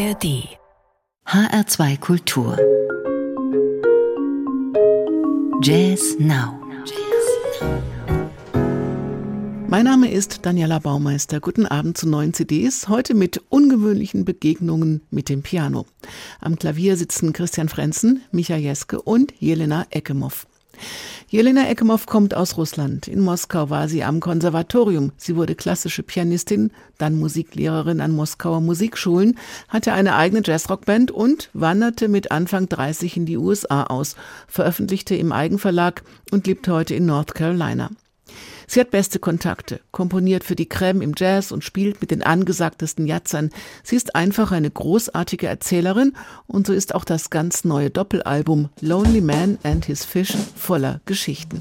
ARD HR2 Kultur Jazz Now mein Name ist Daniela Baumeister. Guten Abend zu neuen CDs. Heute mit ungewöhnlichen Begegnungen mit dem Piano. Am Klavier sitzen Christian Frenzen, Micha Jeske und Jelena Ekimov. Jelena Ekimov kommt aus Russland. In Moskau war sie am Konservatorium. Sie wurde klassische Pianistin, dann Musiklehrerin an Moskauer Musikschulen, hatte eine eigene Jazzrockband und wanderte mit Anfang 30 in die USA aus, veröffentlichte im Eigenverlag und lebt heute in North Carolina. Sie hat beste Kontakte, komponiert für die Crème im Jazz und spielt mit den angesagtesten Jazzern. Sie ist einfach eine großartige Erzählerin und so ist auch das ganz neue Doppelalbum Lonely Man and His Fish voller Geschichten.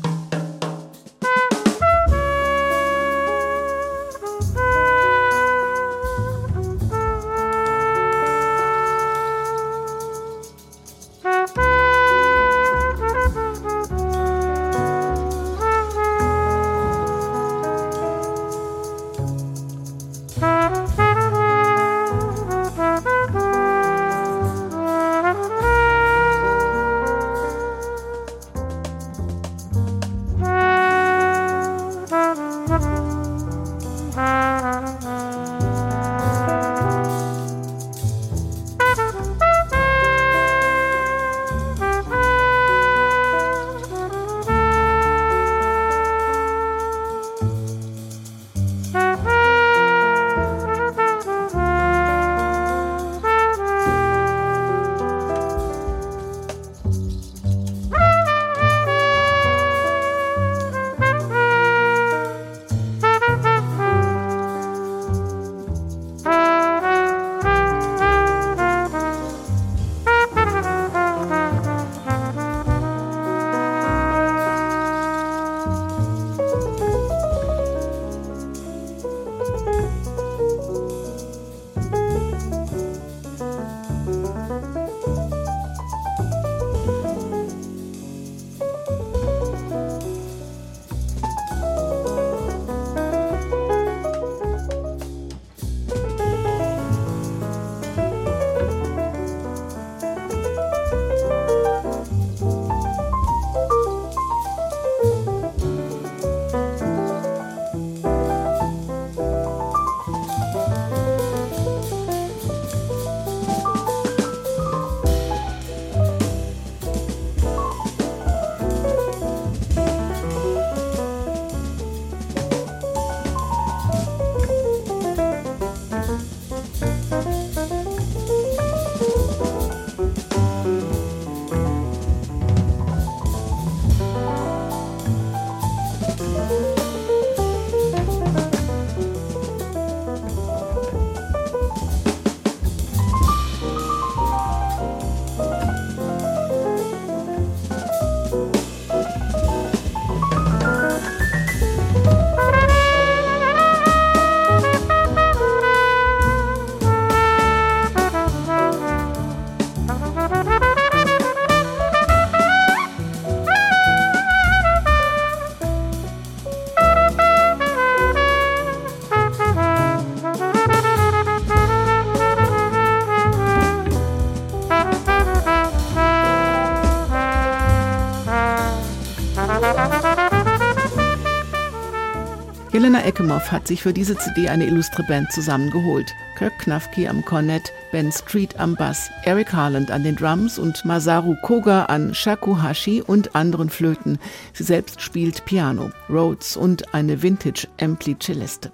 Jelena Ekimov hat sich für diese CD eine illustre Band zusammengeholt. Kirk Knafke am Cornett, Ben Street am Bass, Eric Harland an den Drums und Masaru Koga an Shakuhashi und anderen Flöten. Sie selbst spielt Piano, Rhodes und eine Vintage Ampli Celeste.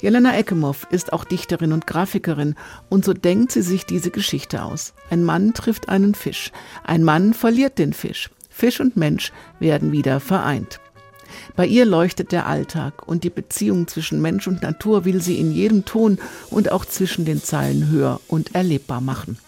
Jelena Ekimov ist auch Dichterin und Grafikerin und so denkt sie sich diese Geschichte aus. Ein Mann trifft einen Fisch, ein Mann verliert den Fisch. Fisch und Mensch werden wieder vereint. Bei ihr leuchtet der Alltag und die Beziehung zwischen Mensch und Natur will sie in jedem Ton und auch zwischen den Zeilen hör und erlebbar machen.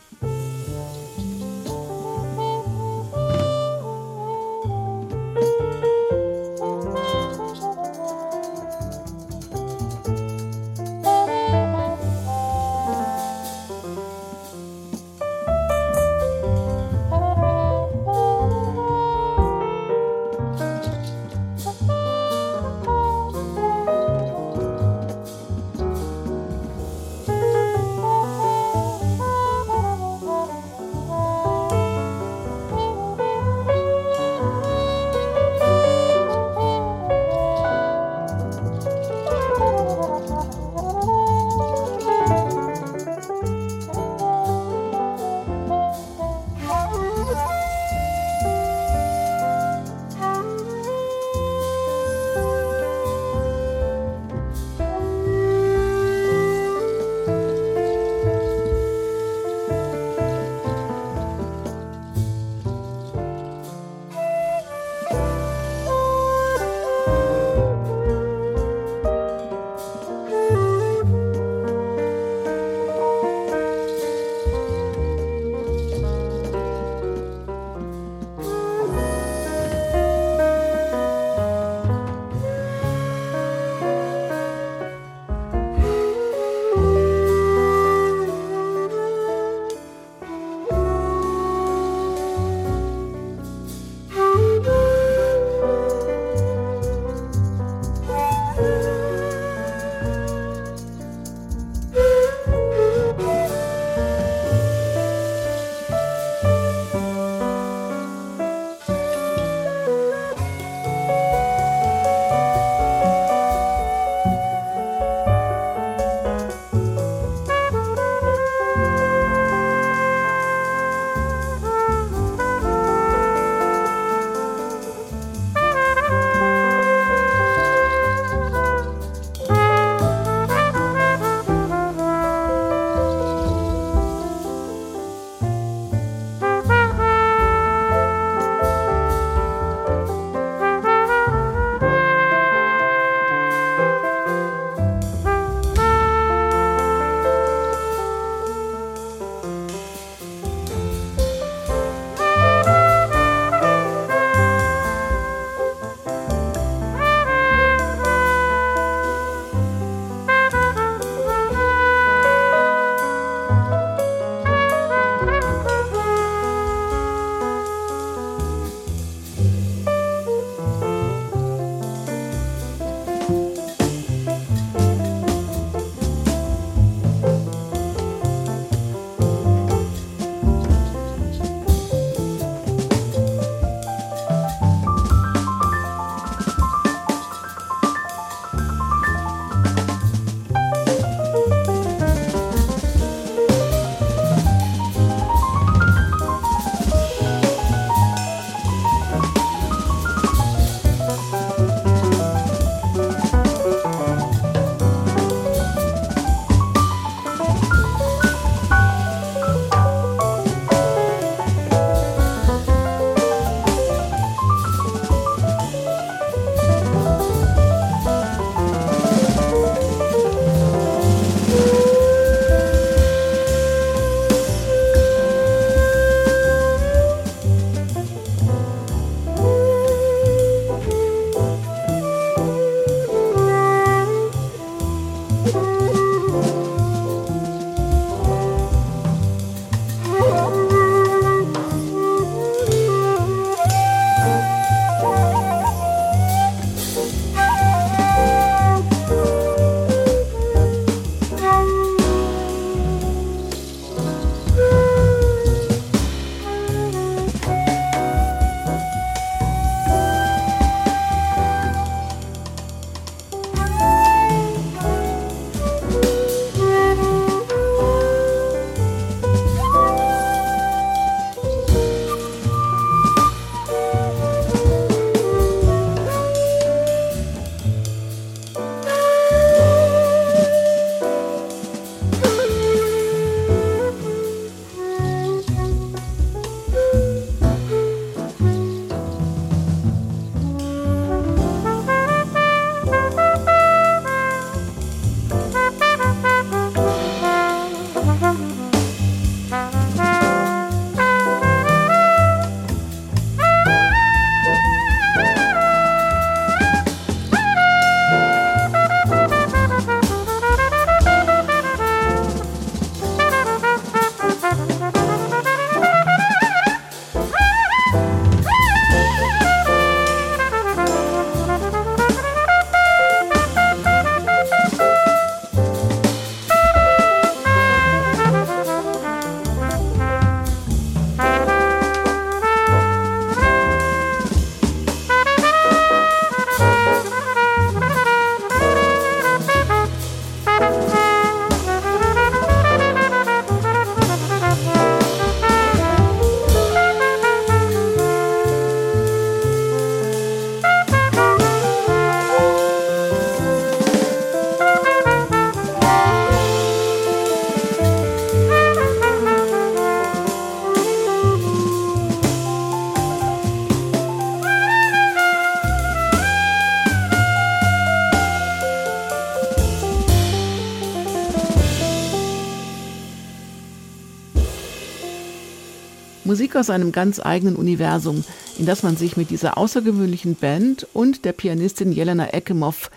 Aus einem ganz eigenen Universum, in das man sich mit dieser außergewöhnlichen Band und der Pianistin Jelena Ekimov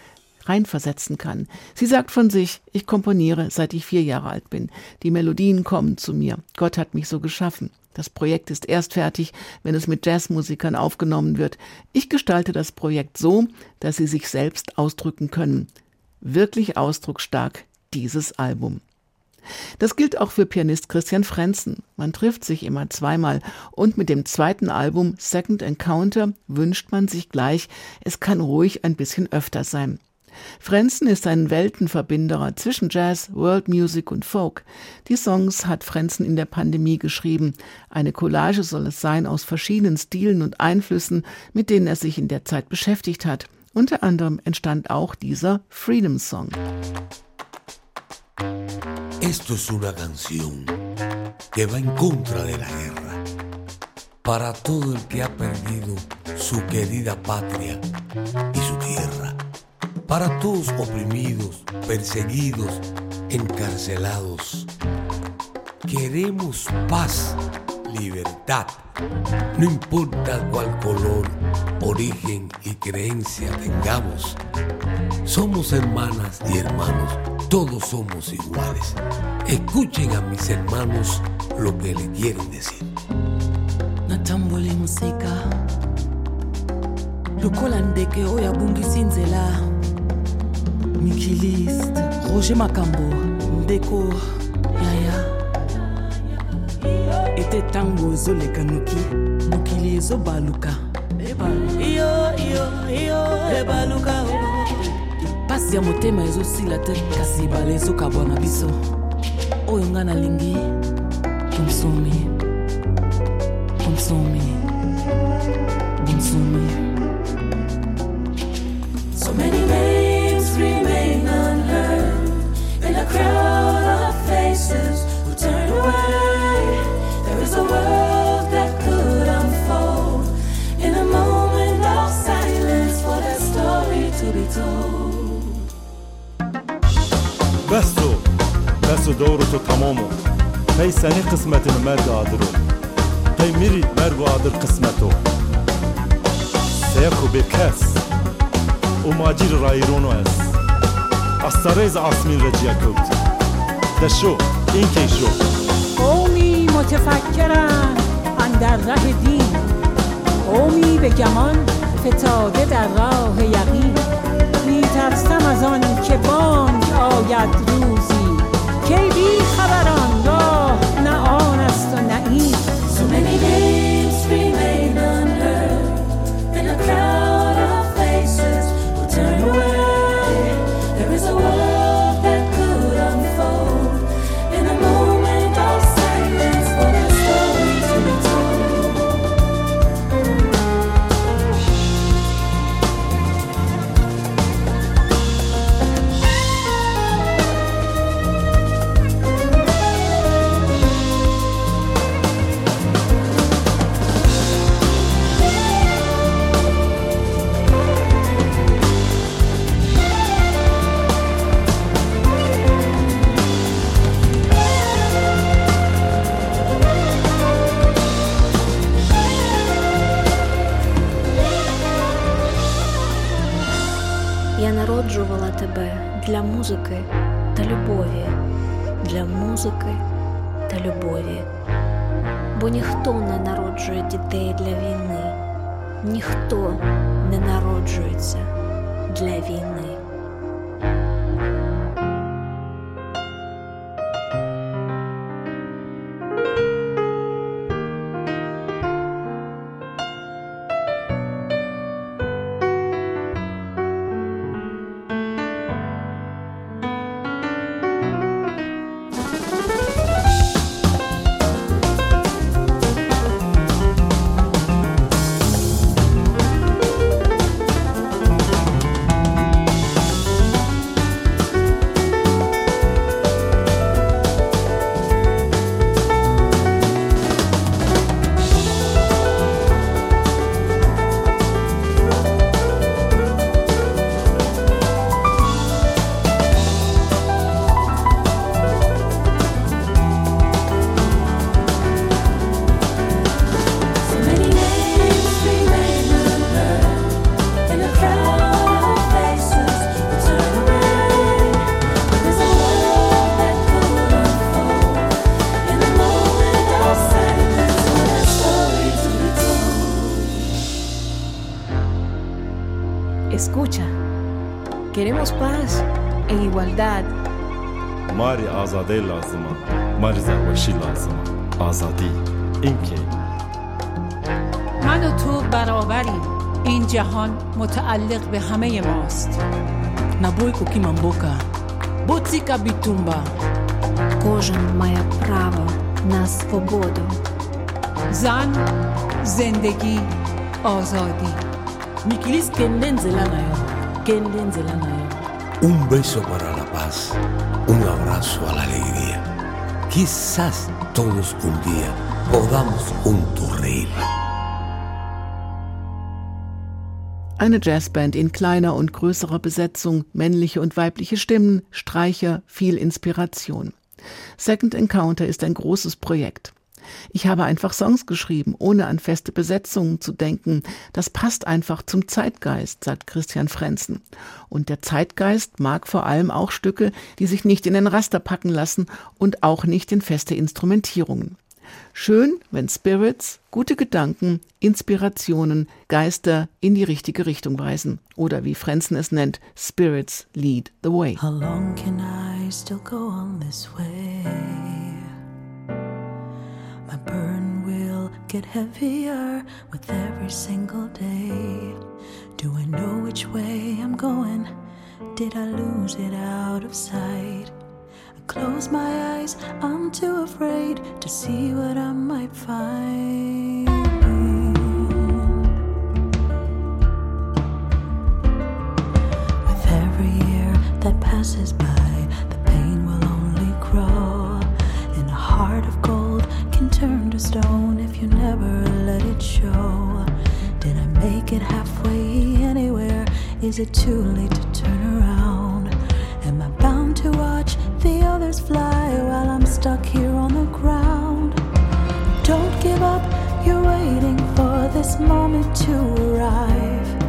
reinversetzen kann. Sie sagt von sich, ich komponiere, seit ich vier Jahre alt bin. Die Melodien kommen zu mir. Gott hat mich so geschaffen. Das Projekt ist erst fertig, wenn es mit Jazzmusikern aufgenommen wird. Ich gestalte das Projekt so, dass sie sich selbst ausdrücken können. Wirklich ausdrucksstark dieses Album. Das gilt auch für Pianist Christian Frenzen. Man trifft sich immer zweimal und mit dem zweiten Album Second Encounter wünscht man sich gleich, es kann ruhig ein bisschen öfter sein. Frenzen ist ein Weltenverbinderer zwischen Jazz, World Music und Folk. Die Songs hat Frenzen in der Pandemie geschrieben. Eine Collage soll es sein aus verschiedenen Stilen und Einflüssen, mit denen er sich in der Zeit beschäftigt hat. Unter anderem entstand auch dieser Freedom Song. Esto es una canción que va en contra de la guerra. Para todo el que ha perdido su querida patria y su tierra. Para todos oprimidos, perseguidos, encarcelados. Queremos paz, libertad. No importa cuál color, origen y creencia tengamos. Somos hermanas y hermanos todos somos iguales. Escuchen a mis hermanos lo que le quieren decir. natamboli mosika lokola ndeke oyo abungisi nzela mikiliste roger makambo ndeko yaya. Ete ntango ezoleka noki mokili ezobaluka. Ebaluka pasi ya motema ezosila te kasi ebale ezokabwa na biso oyo nga nalingi bonsomi bonsomi bonsomi So many names remain unheard in a crowd of faces who turn away. There is a world that could unfold in a moment of silence for that story to be told. بسو بسو دورتو تمامو هی سنی قسمت مرد آدرو هی میری مرد آدر قسمتو سیکو به کس و ماجیر رایرونو اس. استریز آسمین رجیا کوت. دشو این کی شو قومی متفکرن اندر ره دین. قومی به گمان فتاده در راه یقین. میترسم از آن که بانگ آید روزی. کی بی خبران راه نه آن است و نه این. e igualdad. ماری آزادی لازمه ماری زهوشی لازمه آزادی این که من و تو برابریم این جهان متعلق به همه ماست naboyi kokima mboka botika bitumba Кожен має право на свободу. زن زندگی آزادی mikili kende nzela na yo Un beso para la paz, un abrazo a la alegría. Quizás todos un día podamos juntos reír. Eine Jazzband in kleiner und größerer Besetzung, männliche und weibliche Stimmen, Streicher, viel Inspiration. Second Encounter ist ein großes Projekt. Ich habe einfach Songs geschrieben, ohne an feste Besetzungen zu denken. Das passt einfach zum Zeitgeist, sagt Christian Frenzen. Und der Zeitgeist mag vor allem auch Stücke, die sich nicht in den Raster packen lassen und auch nicht in feste Instrumentierungen. Schön, wenn Spirits, gute Gedanken, Inspirationen, Geister in die richtige Richtung weisen. Oder wie Frenzen es nennt, Spirits lead the way. How long can I still go on this way? Burden will get heavier with every single day. Do I know which way I'm going? Did I lose it out of sight? I close my eyes, I'm too afraid to see what I might find. Is it too late to turn around? Am I bound to watch the others fly while I'm stuck here on the ground? Don't give up, you're waiting for this moment to arrive.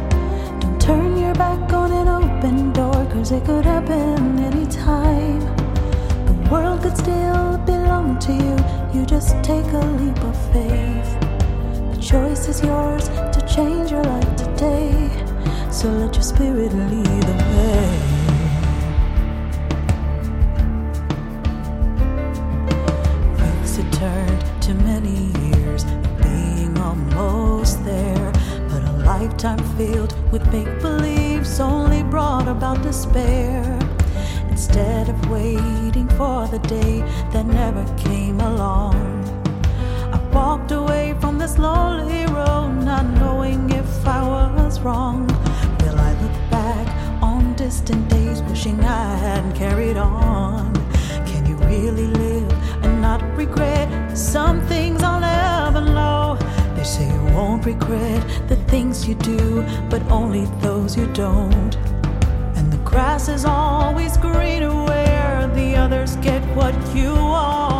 Don't turn your back on an open door, cause it could happen anytime. The world could still belong to you, you just take a leap of faith. The choice is yours to change your life today, so let your spirit lead the way. Weeks had turned to many years of being almost there. But a lifetime filled with make believes only brought about despair. Instead of waiting for the day that never came along, I walked away from this lonely road, not knowing if I was wrong. Distant days, wishing I hadn't carried on? Can you really live and not regret some things I'll never know? They say you won't regret the things you do, but only those you don't. And the grass is always greener where the others get what you want.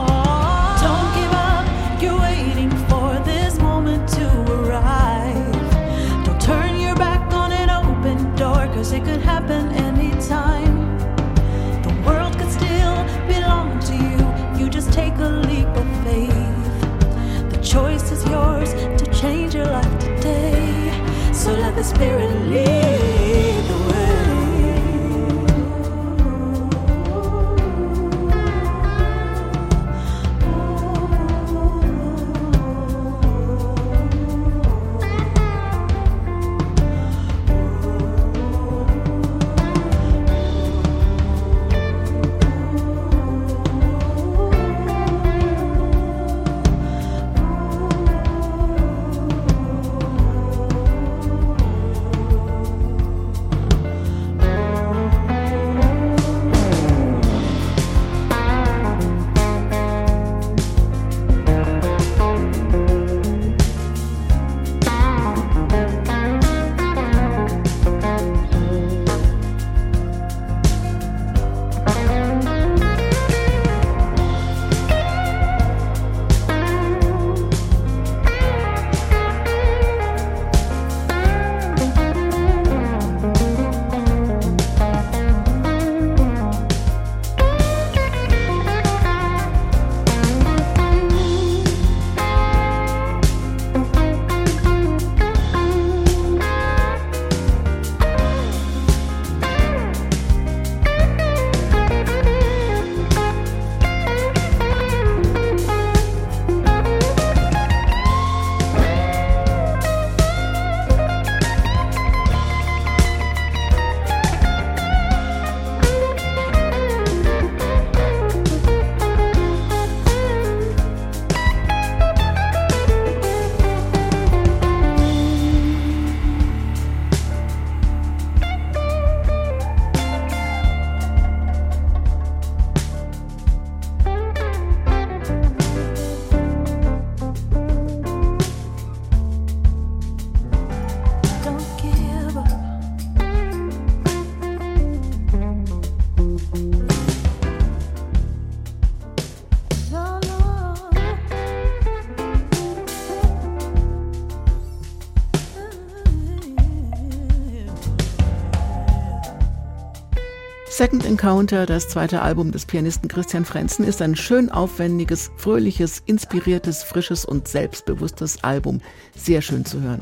Second Encounter, das zweite Album des Pianisten Christian Frenzen, ist ein schön aufwendiges, fröhliches, inspiriertes, frisches und selbstbewusstes Album. Sehr schön zu hören.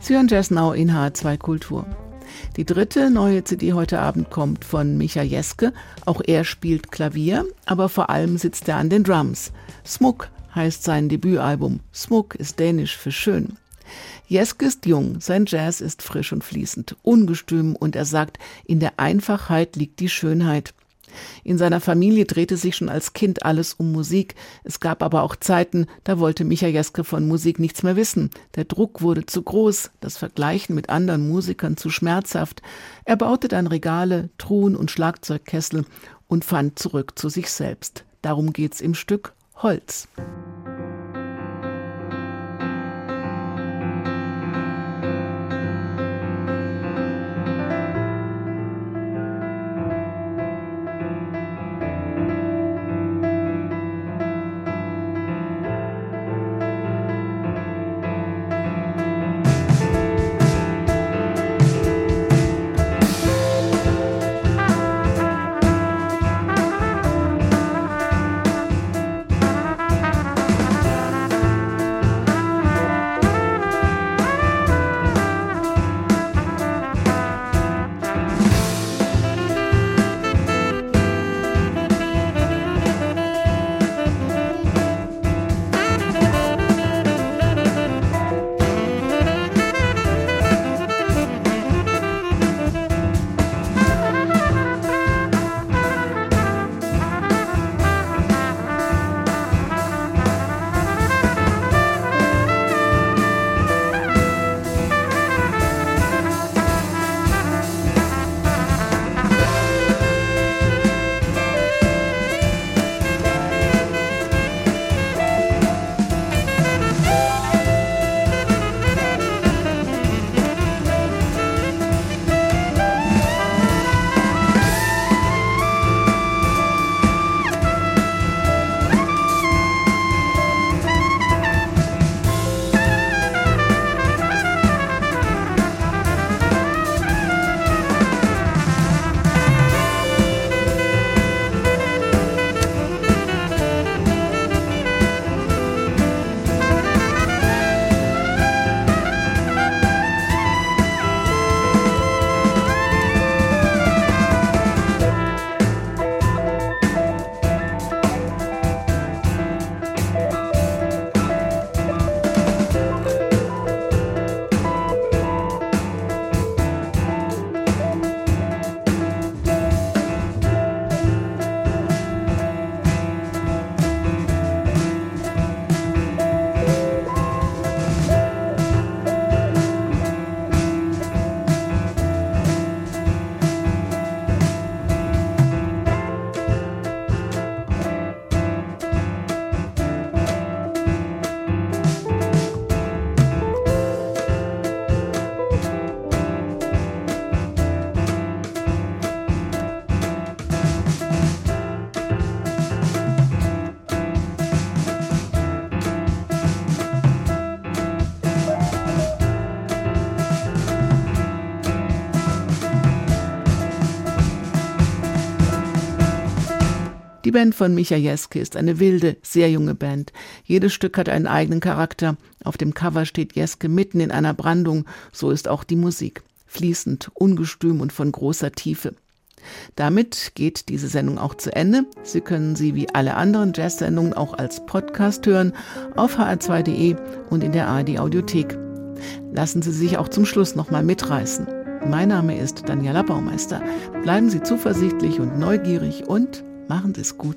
Sie hören Jazz Now in H2 Kultur. Die dritte neue CD heute Abend kommt von Micha Jeske. Auch er spielt Klavier, aber vor allem sitzt er an den Drums. Smuk heißt sein Debütalbum. Smuk ist dänisch für schön. Jeske ist jung, sein Jazz ist frisch und fließend, ungestüm und er sagt, in der Einfachheit liegt die Schönheit. In seiner Familie drehte sich schon als Kind alles um Musik. Es gab aber auch Zeiten, da wollte Micha Jeske von Musik nichts mehr wissen. Der Druck wurde zu groß, das Vergleichen mit anderen Musikern zu schmerzhaft. Er baute dann Regale, Truhen und Schlagzeugkessel und fand zurück zu sich selbst. Darum geht's im Stück Holz. Die Band von Micha Jeske ist eine wilde, sehr junge Band. Jedes Stück hat einen eigenen Charakter. Auf dem Cover steht Jeske mitten in einer Brandung. So ist auch die Musik. Fließend, ungestüm und von großer Tiefe. Damit geht diese Sendung auch zu Ende. Sie können sie wie alle anderen Jazz-Sendungen auch als Podcast hören auf hr2.de und in der ARD Audiothek. Lassen Sie sich auch zum Schluss nochmal mitreißen. Mein Name ist Daniela Baumeister. Bleiben Sie zuversichtlich und neugierig und Machen Sie es gut.